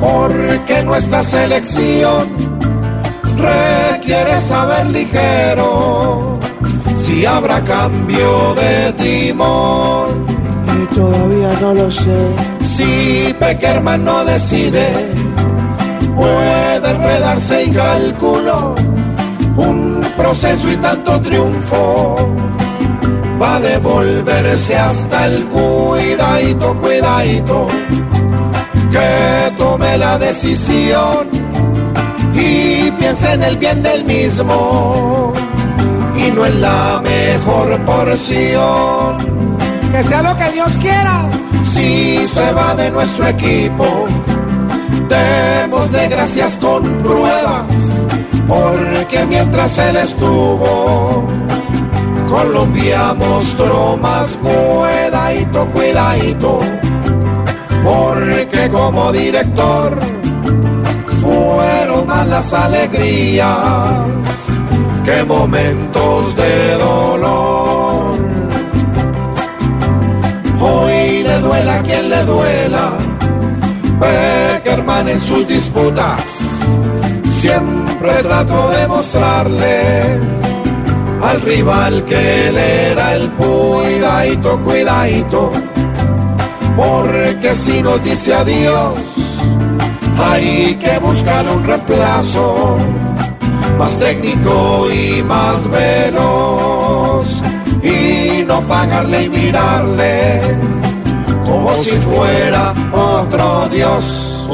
porque nuestra selección requiere saber ligero si habrá cambio de timón. Y todavía no lo sé. Si Peckerman no decide, puede enredarse y calculó un proceso y tanto triunfo. Va a devolverse hasta el cuidadito, cuidadito, que tome la decisión y piense en el bien del mismo y no en la mejor porción. Que sea lo que Dios quiera. Si se va de nuestro equipo, démosle gracias con pruebas, porque mientras él estuvo, Colombia mostró más cuidadito, cuidadito, porque como director fueron más las alegrías que momentos de dolor. Hoy le duela quien le duela, Beckerman en sus disputas, siempre trato de mostrarle al rival que él era el cuidadito, cuidadito, porque si nos dice adiós, hay que buscar un reemplazo más técnico y más veloz y no pagarle y mirarle como si fuera otro dios.